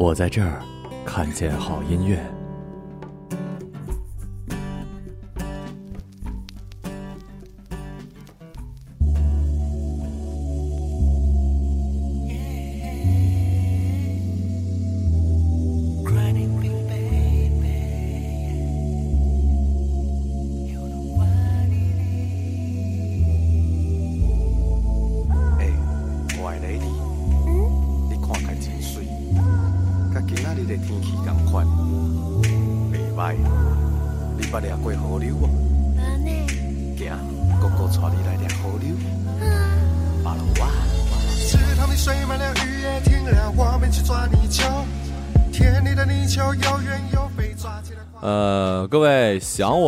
我在这儿看见好音乐。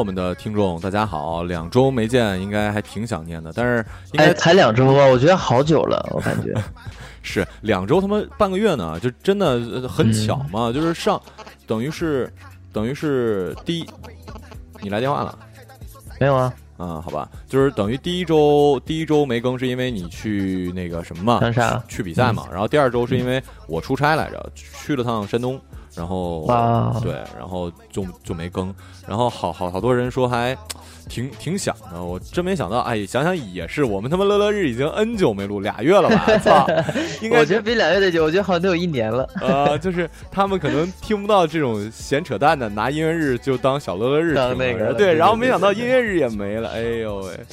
我们的听众，大家好，两周没见，应该还挺想念的。但是应该哎，才两周啊，我觉得好久了，我感觉。是两周，他妈半个月呢，就真的呃很巧嘛，就是上，等于是，等于是第一，你来电话了。没有啊，嗯，好吧，就是等于第一周第一周没更，是因为你去那个什么嘛？去比赛嘛。然后第二周是因为我出差来着，去了趟山东，然后哇对，然后就就没更。然后好好好多人说还挺挺想的，我真没想到，哎，想想也是，我们他妈乐乐日已经 N 久没录，俩月了吧？操，应该 我觉得比俩月的久，我觉得好像都有一年了。呃，就是他们可能听不到这种闲扯淡的，拿音乐日就当小乐乐日当那个了对然后没想到音乐日也没了，哎呦喂，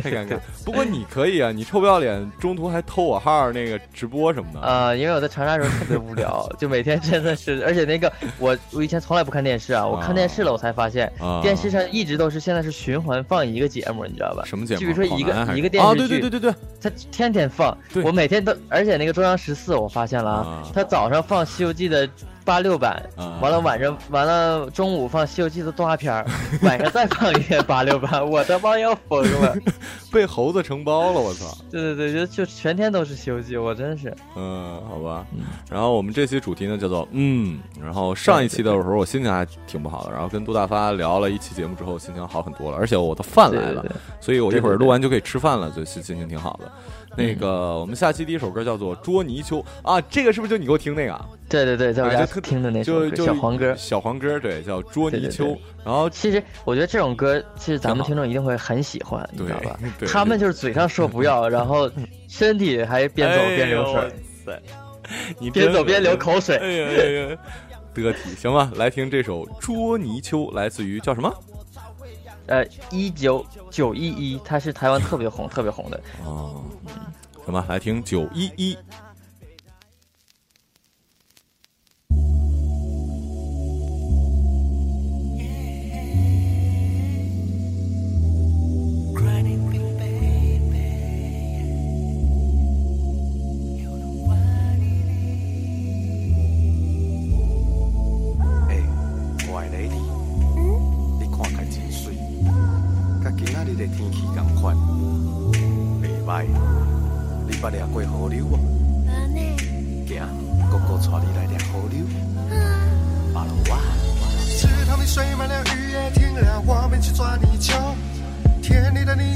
太尴尬。不过你可以啊，你臭不要脸，中途还偷我号那个直播什么的。啊、因为我在长沙时候特别无聊，就每天真的是，而且那个我我以前从来不看电视啊，我看电视了，我才发现、啊电视上一直都是现在是循环放一个节目，你知道吧？什么节目？就比如说一个一个电啊，视剧，对对对对对，他天天放，我每天都，而且那个中央十四我发现了啊他，早上放《西游记》的八六版啊，完了晚上完了中午放《西游记》的动画片儿，晚上再放一遍八六版，我他妈要疯了！被猴子承包了，我操。对对对，就就全天都是《西游记》，我真是。嗯，好吧。然后我们这期主题呢叫做嗯，然后上一期的时候我心情还挺不好的，然后跟杜大发聊了一期节目之后，心情好很多了，而且我的饭来了所以我一会儿录完就可以吃饭了，就心心情挺好的。那个，我们下期第一首歌叫做《捉泥鳅》啊，这个是不是就你给我听那个啊？对对对，在我家听的那首歌小黄歌。小黄歌，对，叫《捉泥鳅。然后其实我觉得这种歌，其实咱们听众一定会很喜欢，你知道吧？他们就是嘴上说不要，然后身体还边走边流水，你边走边流口水。得体，行吧，来听这首《捉泥鳅》，来自于叫什么？呃，一九九一一，它是台湾特别红、特别红的。哦，行吧，来听九一一。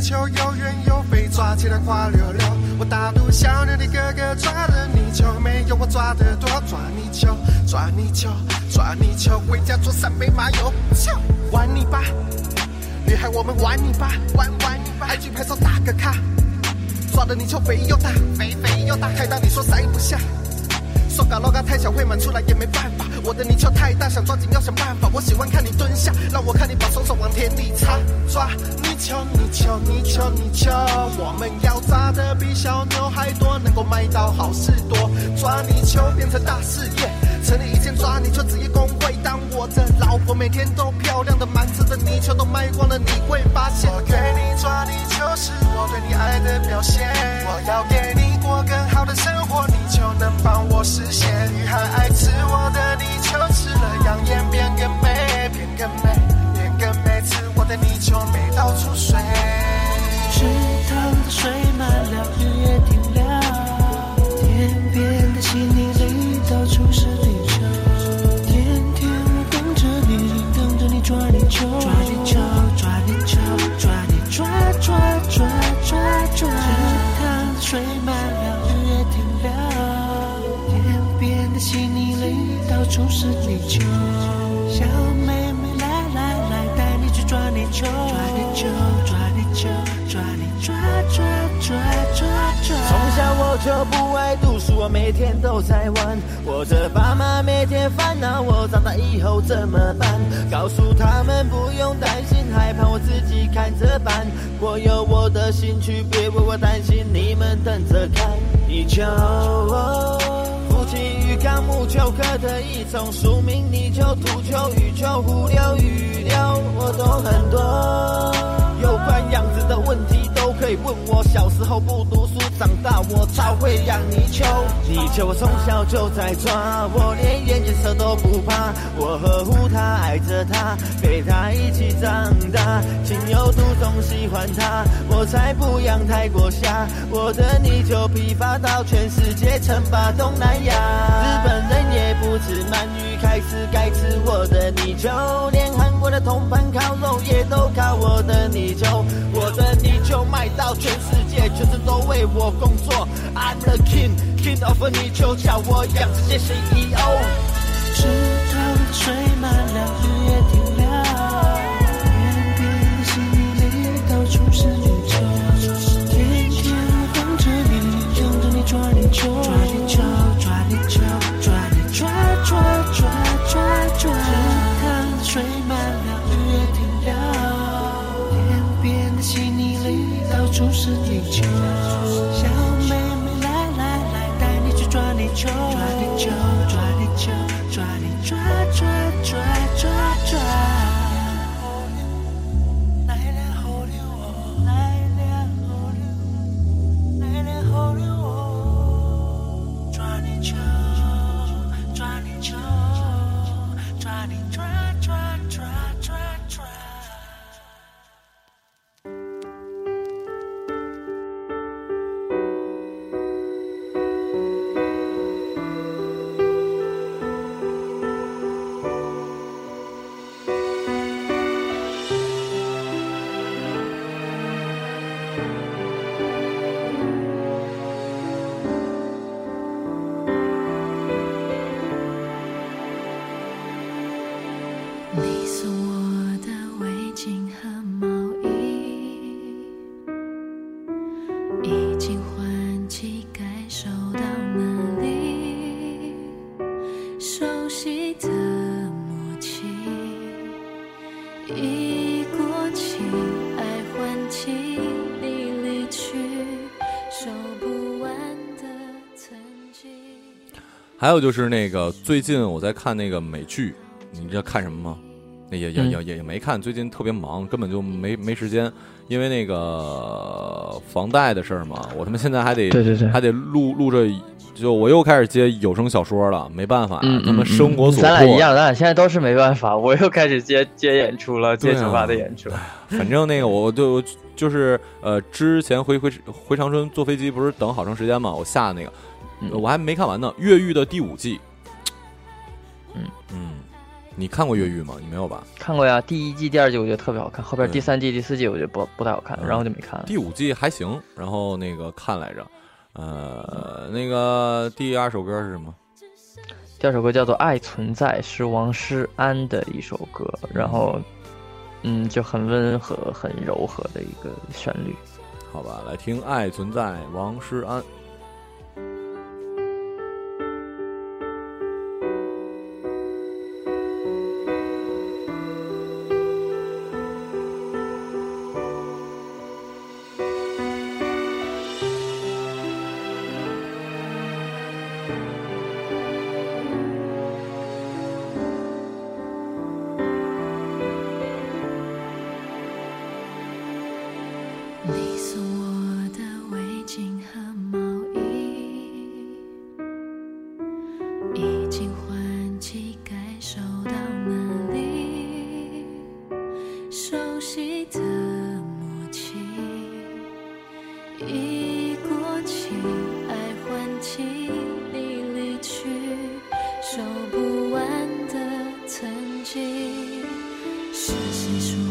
田里的泥鳅又圆又肥，抓起来滑溜溜。我大肚小鸟的哥哥抓的泥鳅，没有我抓的多。抓泥鳅，抓泥鳅，抓泥鳅，回家做三杯麻油。玩泥巴，女孩我们玩泥巴，玩玩泥巴。IG 拍照打个卡，抓的泥鳅肥又大，肥肥又大，海大你说塞不下。手感老嘎太小，会满出来也没办法。我的泥鳅太大，想抓紧要想办法。我喜欢看你蹲下，让我看你把双手往田里插。抓泥鳅，泥鳅，泥鳅，泥鳅，我们要抓的比小牛还多，能够卖到好事多。抓泥鳅变成大事业，成立一间抓泥鳅职业工会。当我的老婆每天都漂亮的满车的泥鳅都卖光了，你会发现，我给你抓泥鳅是我对你爱的表现。我要给你过更好的生活，能帮我实现。你还爱吃我的你鳅，吃了养颜变更美，变更美，变更，吃我的到。池塘的水满了，雨也停了，天边的细泥里到处是泥鳅，天天我等着你，等着你抓泥鳅，抓泥鳅，抓泥鳅，抓泥抓抓抓抓抓，池塘的水。小妹妹来来来，带你去抓泥鳅，抓泥鳅，抓泥鳅，抓泥抓抓抓抓抓。从小我就不爱读书，我每天都在玩。我的爸妈每天烦恼我长大以后怎么办，告诉他们不用担心害怕，我自己看着办。我有我的兴趣，别为我担心，你们等着看。泥鳅，金鱼缸木球壳的一种，书名泥鳅、土鳅、鱼鳅、湖流、鱼流，我懂很多。有关样子的问题都可以问我。小时候不读书，长大我超会养泥鳅。泥鳅我从小就在抓，我连眼镜蛇都不怕。我呵护它，爱着它，陪它一起长大。情有独钟，喜欢它，我才不养太过瞎。我的泥鳅批发到全世界，称霸东南亚。日本人也不吃鳗鱼，开始改吃我的泥鳅，连韩国的铜盘烤肉也都靠我的工作。I'm the king, king of 你就，叫我养这些 CEO。池塘吹满了，绿叶还有就是那个最近我在看那个美剧，你知道看什么吗？那也也嗯也也也没看，最近特别忙，根本就没没时间，因为那个房贷的事儿嘛，我他妈现在还得对对对还得录录着，就我又开始接有声小说了，没办法，嗯，他妈嗯生活所迫，咱俩一样，咱俩现在都是没办法。我又开始接接演出了，接酒吧的演出。反正那个我就就是呃，之前回回回长春坐飞机不是等好长时间嘛，我下的那个、嗯呃我还没看完呢，《越狱》的第五季。嗯嗯，你看过《越狱》吗？你没有吧？看过呀，第一季、第二季我觉得特别好看，后边第三季、第四季我觉得不不太好看，嗯然后就没看了。第五季还行，然后那个看来着，呃，那个第二首歌是什么？第二首歌叫做《爱存在》，是王诗安的一首歌，然后嗯，就很温和、很柔和的一个旋律。好吧，来听《爱存在》，王诗安。是谁说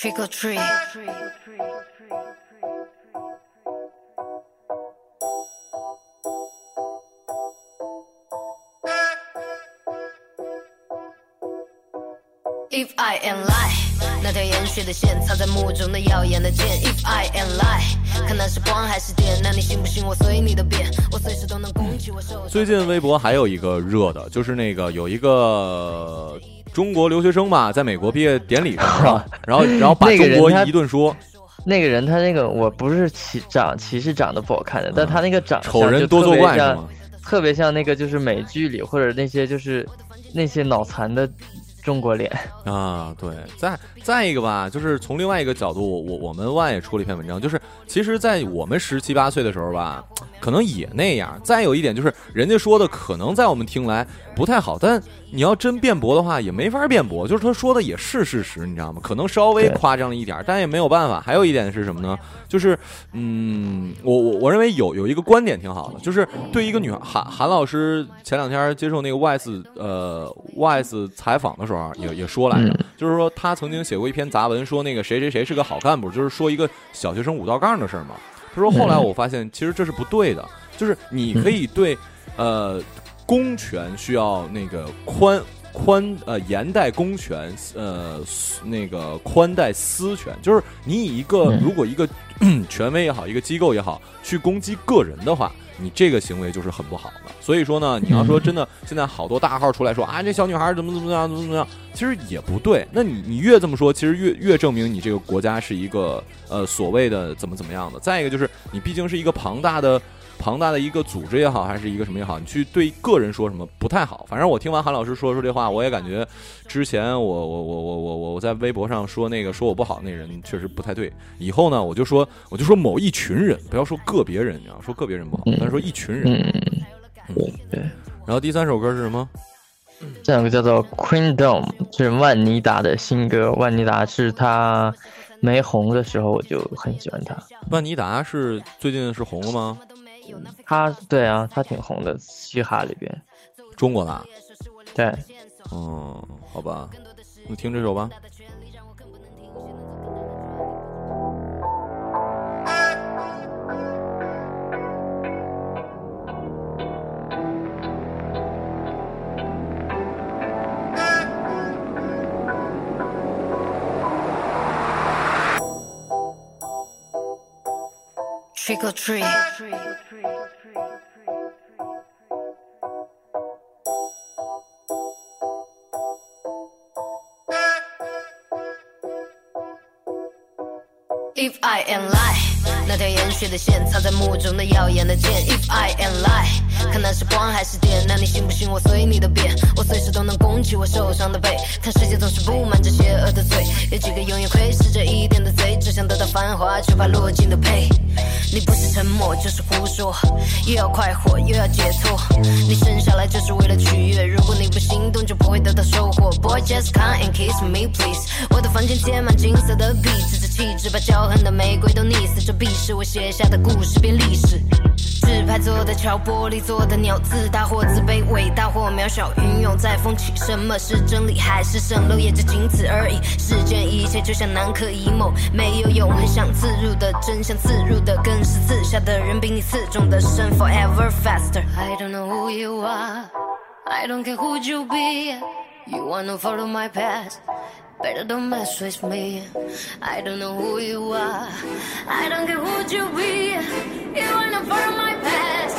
Trick or treat. If I am lie，那条延续的线藏在幕中的耀眼的剑。If I am lie，看那是光还是电，那你信不信我随你的便，我随时都能攻击我手。最近微博还有一个热的，就是那个有一个中国留学生吧，在美国毕业典礼上，然后然后把中国一顿说，那个人他那个我不是歧长歧视长得不好看的，但他那个长相丑人就多作怪是特别像吗？特别像那个就是美剧里或者那些就是那些脑残的中国脸。啊，对，再再一个吧，就是从另外一个角度，我我我们万也出了一篇文章，就是其实，在我们十七八岁的时候吧，可能也那样。再有一点就是，人家说的可能在我们听来不太好，但你要真辩驳的话，也没法辩驳，就是他说的也是事实，你知道吗？可能稍微夸张了一点，但也没有办法。还有一点是什么呢？就是，嗯，我我我认为有有一个观点挺好的，就是对一个女孩，韩韩老师前两天接受那个 Wise 呃 Wise 采访的时候，也也说来着，嗯就是说他曾经写过一篇杂文，说那个谁谁谁是个好干部，就是说一个小学生五道杠的事儿嘛。他说后来我发现其实这是不对的，就是你可以对呃公权需要那个宽。宽呃严待公权，呃那个宽待私权，就是你以一个嗯如果一个 权威也好，一个机构也好，去攻击个人的话，你这个行为就是很不好的。所以说呢，你要说真的，现在好多大号出来说啊，这小女孩怎么怎么样，怎么怎么样，其实也不对。那你你越这么说，其实越越证明你这个国家是一个呃所谓的怎么怎么样的。再一个就是，你毕竟是一个庞大的。庞大的一个组织也好，还是一个什么也好，你去对个人说什么不太好。反正我听完韩老师说出这话，我也感觉之前我我我我我我我在微博上说那个说我不好那人确实不太对。以后呢，我就说我就说某一群人，不要说个别人，你知道，说个别人不好，但是说一群人。嗯，对对。然后第三首歌是什么？这两个叫做 Queen Dome，是万妮达的新歌。万妮达是她没红的时候，我就很喜欢她。万妮达是最近是红了吗？她对啊，他挺红的，嘻哈里边。中国的啊？对，嗯，好吧，你听这首吧。Trick or treat. If I am lie，那条延续的线藏在幕中的耀眼的剑。If I am lie，看那是光还是电，那你信不信我随你的便？我随时都能攻击我受伤的背。看世界总是布满着邪恶的嘴，有几个永远窥视着一点的贼，只想得到繁华，却怕落尽的配。你不是沉默就是胡说，又要快活又要解脱。你生下来就是为了取悦，如果你不行动就不会得到收获。Boy just come and kiss me please，我的房间贴满金色的壁纸，这气质把骄横的玫瑰都溺死。这必是我写下的故事变历史。纸牌做的桥，玻璃做的鸟，自大或自卑，伟大或渺小，云涌在风起。什么是真理，还是蜃楼，也就仅此而已。世间一切就像南柯一梦，没有永恒想刺入的真相，刺入的更是刺下的人比你刺中的深。Forever faster。I don't know who you are, I don't care who you be. You wanna follow my path. Better don't mess with me. I don't know who you are. I don't care who you be. You wanna follow my past.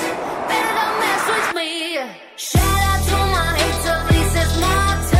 Better don't mess with me. Shout out to my hater, this is my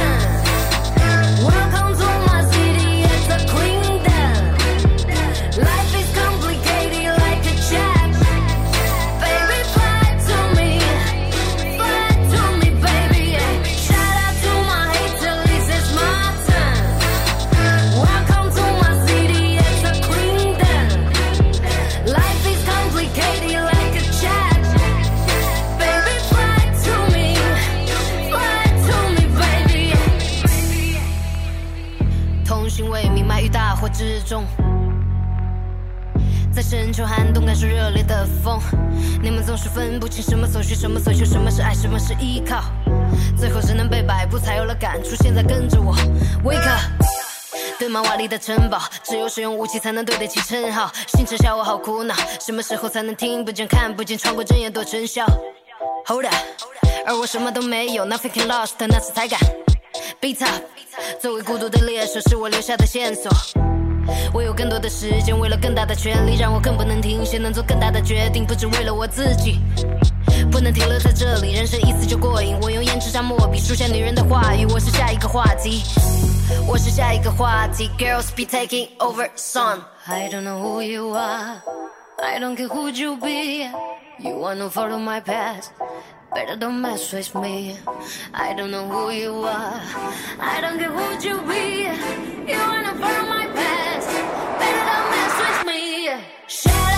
深秋寒冬感受热烈的风，你们总是分不清什么所需，什么所求，什么是爱，什么是依靠，最后只能被摆布，才有了感触。现在跟着我，wake up。堆满瓦砾的城堡，只有使用武器才能对得起称号。星辰下我好苦恼，什么时候才能听不见看不见，穿过针眼多成效？Hold up，而我什么都没有，Nothing can lost，那是才敢。Beat up，作为孤独的猎手，是我留下的线索。我有更多的时间，为了更大的权利，让我更不能停歇，能做更大的决定，不只为了我自己。不能停留在这里，人生一次就过瘾。我用胭脂加墨笔，书写女人的话语。我是下一个话题，我是下一个话题。Girls be taking over son，I don't know who you are, I don't care who you be. You wanna follow my path, better don't mess with me. I don't know who you are, I don't care who you be. You wanna follow my path, better don't mess with me. Shout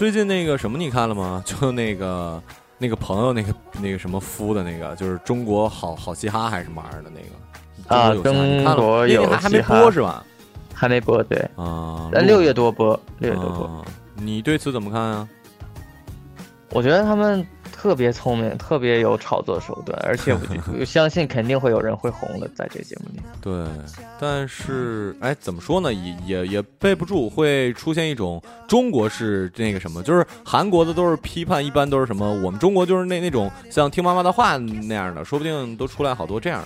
最近那个什么你看了吗？就那个那个朋友那个那个什么夫的那个，就是中国好好嘻哈还是什么玩意儿的那个啊中国有嘻哈还还没播是吧？还没播，对，啊，在六月多播，六月多播。啊你对此怎么看啊？我觉得他们特别聪明，特别有炒作手段，而且我我相信肯定会有人会红的，在这个节目里。对，但是哎，怎么说呢？也也也背不住，会出现一种中国式那个什么，就是韩国的都是批判，一般都是什么，我们中国就是那那种像听妈妈的话那样的，说不定都出来好多这样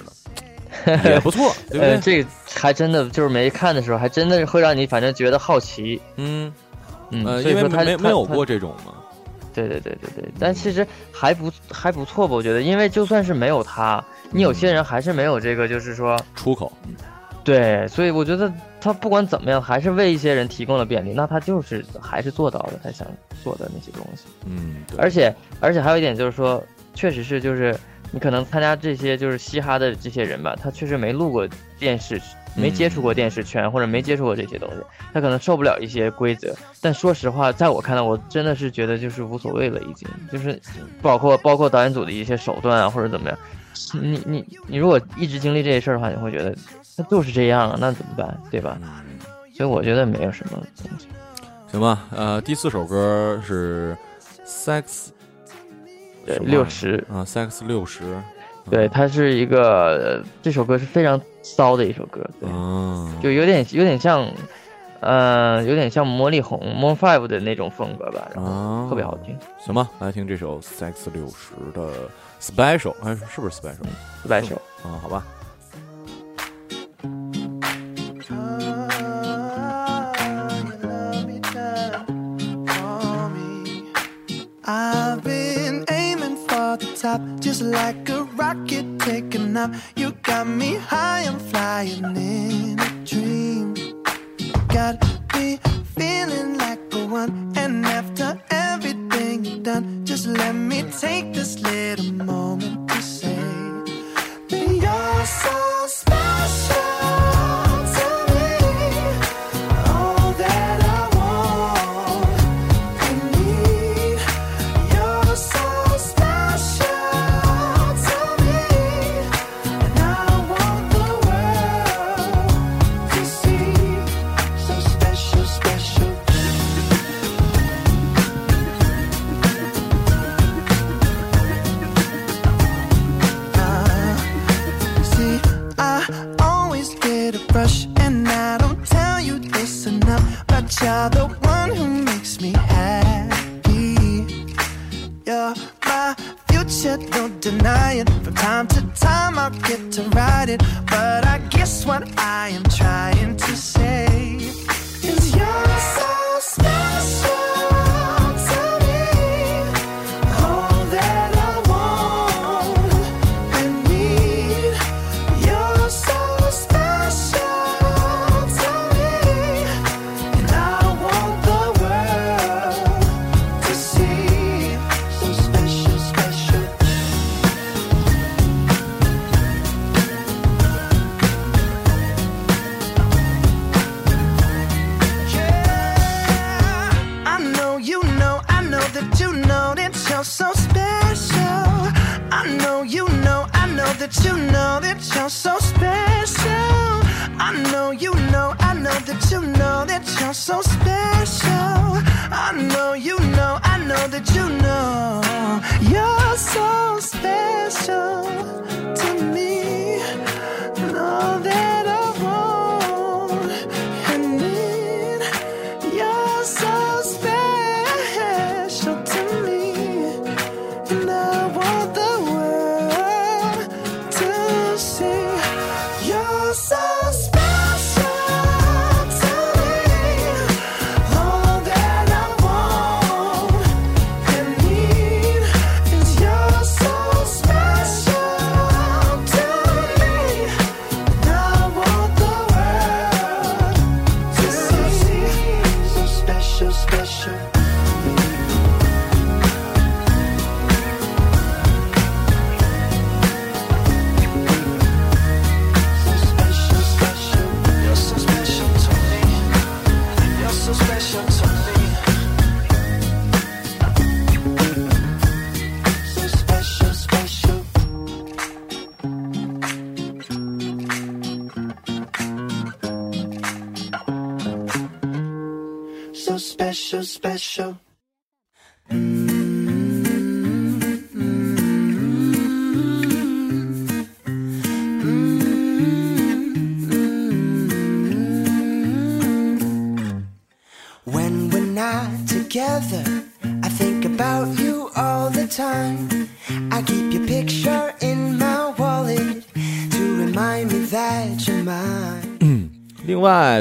的，也不错，对不呃，对？这还真的就是没看的时候，还真的是会让你反正觉得好奇。嗯嗯，呃，因为没没有过这种嘛，对对对对对，但其实还不还不错吧？我觉得，因为就算是没有他，你有些人还是没有这个，就是说，出口，对，所以我觉得他不管怎么样，还是为一些人提供了便利，那他就是还是做到了他想做的那些东西。嗯，而且而且还有一点就是说，确实是就是你可能参加这些就是嘻哈的这些人吧，他确实没录过电视，没接触过电视圈、或者没接触过这些东西，他可能受不了一些规则。但说实话，在我看来，我真的是觉得就是无所谓了，已经就是包括包括导演组的一些手段啊，或者怎么样。你你你如果一直经历这些事儿的话，你会觉得那就是这样啊，那怎么办，对吧？嗯，所以我觉得没有什么东西。行吧，呃，第四首歌是 Sex，六十，啊，Sex 六十，对，它是一个呃这首歌是非常骚的一首歌，对。嗯，就有点有点像，呃，有点像魔力红 Moon Five 的那种风格吧，然后啊，特别好听，行吧，来听这首 Sex 六十的 Special，哎，是不是 Special？四百首。啊，好吧，I've been aiming for the top, just like a rocket taking off. You got me high, I'm flying in a dream. Got me feeling like a one, and after everything you've done, just let me take this little moment to say that you're so so special. I know you know, I know that you know that you're so special. I know you know, I know that you know that you're so special. I know you know, I know that you know you're so special to me.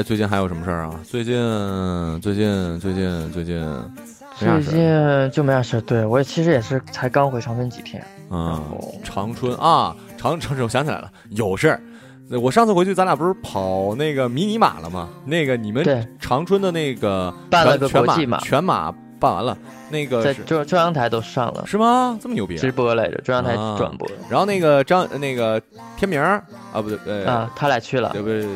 最近还有什么事儿啊？最近，最近，最近，最近，最。近就没啥事儿。对我其实也是才刚回长春几天。嗯，长春啊，长长春，我想起来了，有事儿。我上次回去，咱俩不是跑那个迷你马了吗？那个你们对长春的那个办了个全马，全马办完了，那个在是中中央台都上了是吗？这么牛逼、直啊？播来着，中央台啊转播然后那个张那个天明啊，不对，呃，啊，他俩去了对。不对？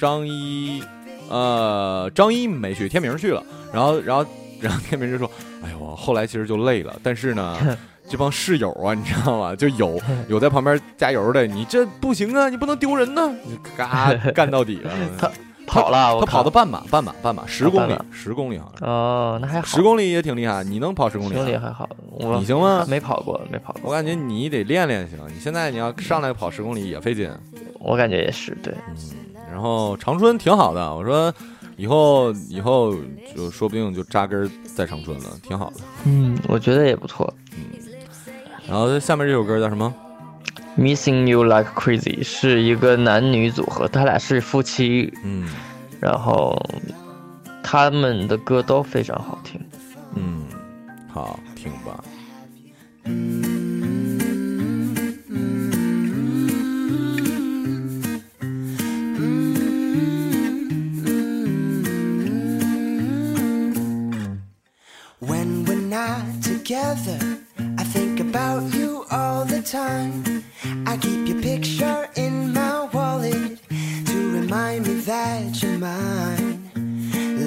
张一，呃，张一没去，天明去了。然后，然后，然后天明就说：“哎呦，后来其实就累了，但是呢，这帮室友啊，你知道吗？就有 有在旁边加油的，你这不行啊，你不能丢人呢，你嘎干到底了。他跑了，他跑靠的半马，半马，半马，十公里十公里好像哦，那还好，是，十公里也挺厉害。你能跑十公里十公里还好，你行吗？没跑过，没跑过，我感觉你得练练行。你现在你要上来跑十公里也费劲。我感觉也是对。嗯，然后长春挺好的，我说以后以后就说不定就扎根在长春了，挺好的。嗯，我觉得也不错。嗯然后下面这首歌叫什么？Missing You Like Crazy 是一个男女组合，他俩是夫妻，嗯然后他们的歌都非常好听。嗯，好听吧。Mm-hmm. When we're not together, I think about you all the time. Picture in my wallet to remind me that you're mine.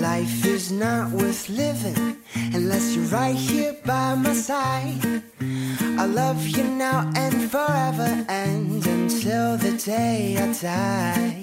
Life is not worth living unless you're right here by my side. I love you now and forever and until the day I die.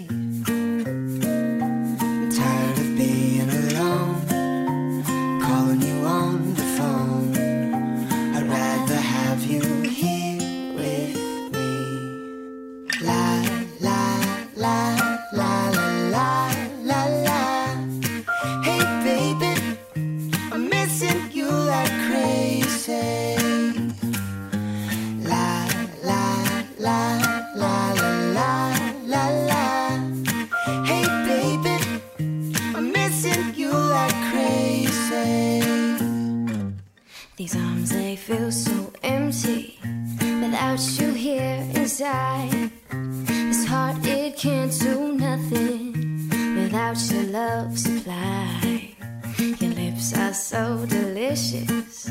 Right. This heart, it can't do nothing without your love supply. Your lips are so delicious,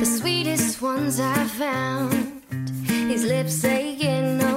the sweetest ones I've found. These lips, get no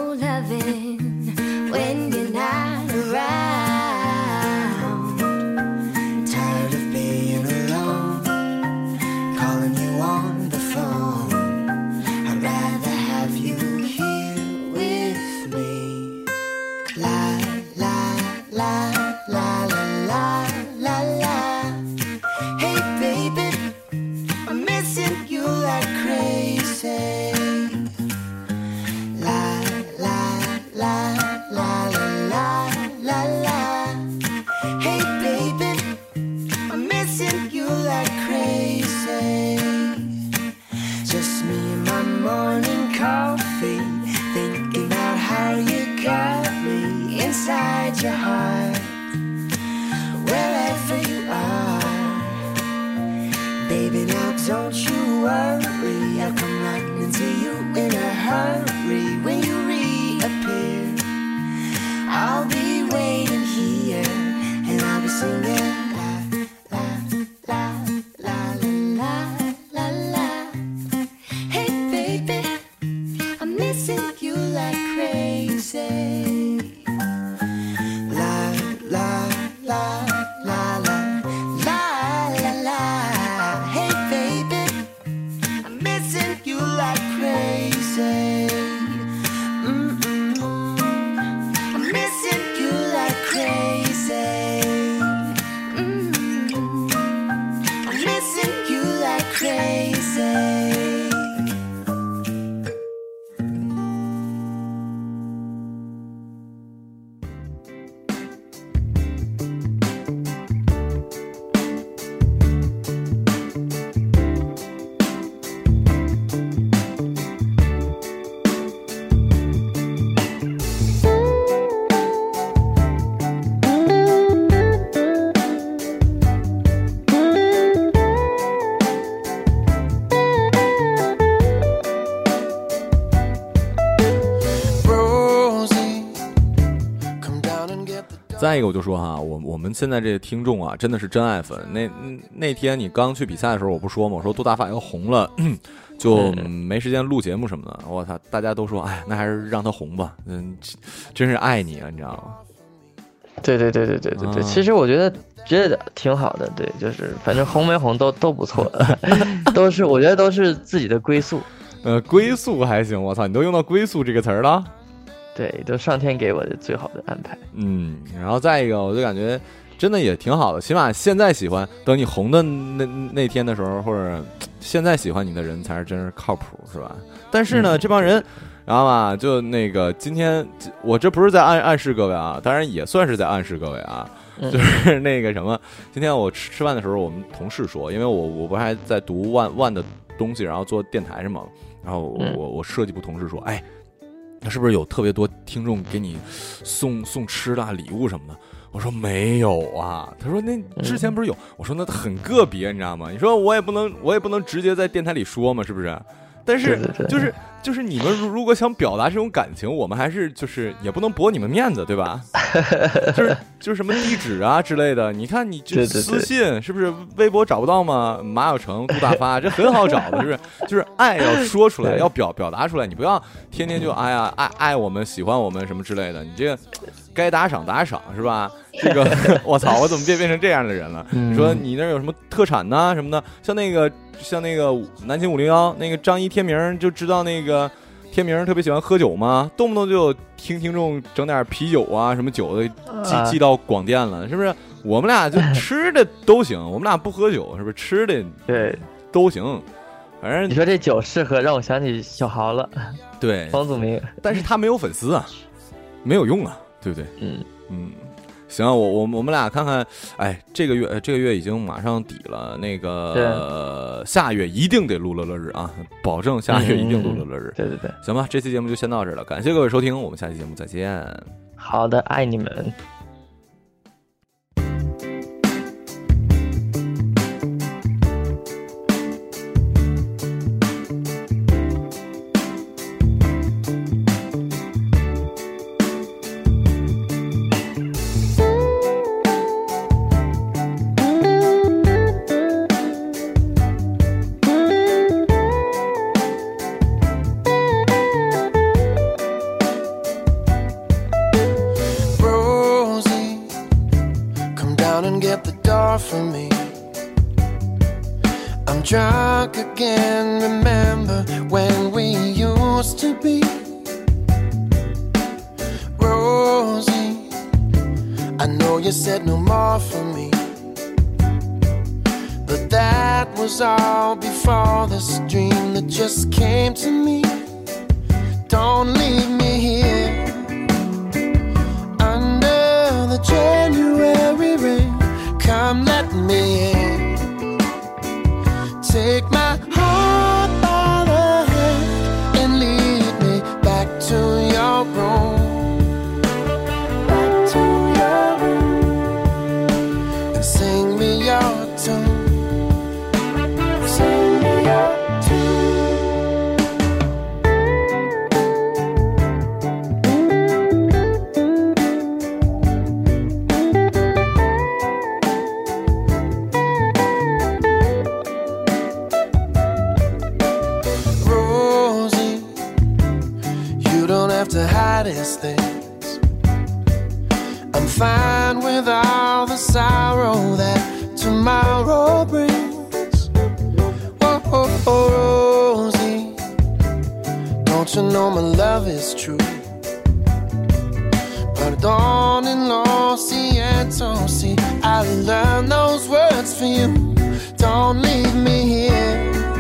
say. 再一个，我就说哈，我我们现在这个听众啊，真的是真爱粉。那那天你刚去比赛的时候，我不说吗？我说杜大发要红了，就没时间录节目什么的。我操，大家都说，哎，那还是让他红吧。嗯，真是爱你啊，你知道吗？对对对对对对对，啊其实我觉得觉得挺好的，对，就是反正红没红都都不错，都是我觉得都是自己的归宿，呃，归宿还行，我操，你都用到归宿这个词儿了。对，都上天给我的最好的安排。嗯，然后再一个，我就感觉真的也挺好的，起码现在喜欢，等你红的那那天的时候，或者现在喜欢你的人才是真是靠谱，是吧？但是呢，这帮人，然后吧，就那个今天我这不是在暗暗示各位啊，当然也算是在暗示各位啊，嗯 就是那个什么，今天我吃吃饭的时候，我们同事说，因为我我不还在读万万的东西，然后做电台是吗？然后我我设计部同事说，哎。那是不是有特别多听众给你送送吃的啊礼物什么的？我说没有啊。他说那之前不是有？我说那很个别，你知道吗？你说我也不能我也不能直接在电台里说嘛，是不是？但是就是就是你们如如果想表达这种感情，我们还是就是也不能驳你们面子，对吧？就是就是什么地址啊之类的，你看你这对对对私信是不是微博找不到吗？马小成、顾大发，这很好找的，是不是？就是爱要说出来，要表表达出来，你不要天天就哎呀爱爱我们、喜欢我们什么之类的，你这个该打赏打赏是吧？这个 我操，我怎么变变成这样的人了？嗯你说你那有什么特产呐、什么的？像那个像那个南京五零幺那个张一天明就知道那个。天明特别喜欢喝酒嘛？动不动就听听众整点啤酒啊，什么酒的寄啊寄到广电了，是不是？我们俩就吃的都行，我们俩不喝酒，是不是？吃的对，都行，反正你说这酒适合，让我想起小豪了，对。房祖名。但是他没有粉丝啊，没有用啊，对不对？嗯嗯，行，我我我们俩看看，哎，这个月呃这个月已经马上底了，那个、呃、下月一定得录乐乐日啊，保证下月一定录乐乐日。对对对，行吧，这期节目就先到这儿了，感谢各位收听，我们下期节目再见。好的，爱你们。Again, remember when we used to be. Rosie, I know you said no more for me. But that was all before this dream that just came to me. Have to hide his things. I'm fine with all the sorrow that tomorrow brings. Oh, oh, Rosie, don't you know my love is true? Pardon and lo siento, see, I learned those words for you. Don't leave me here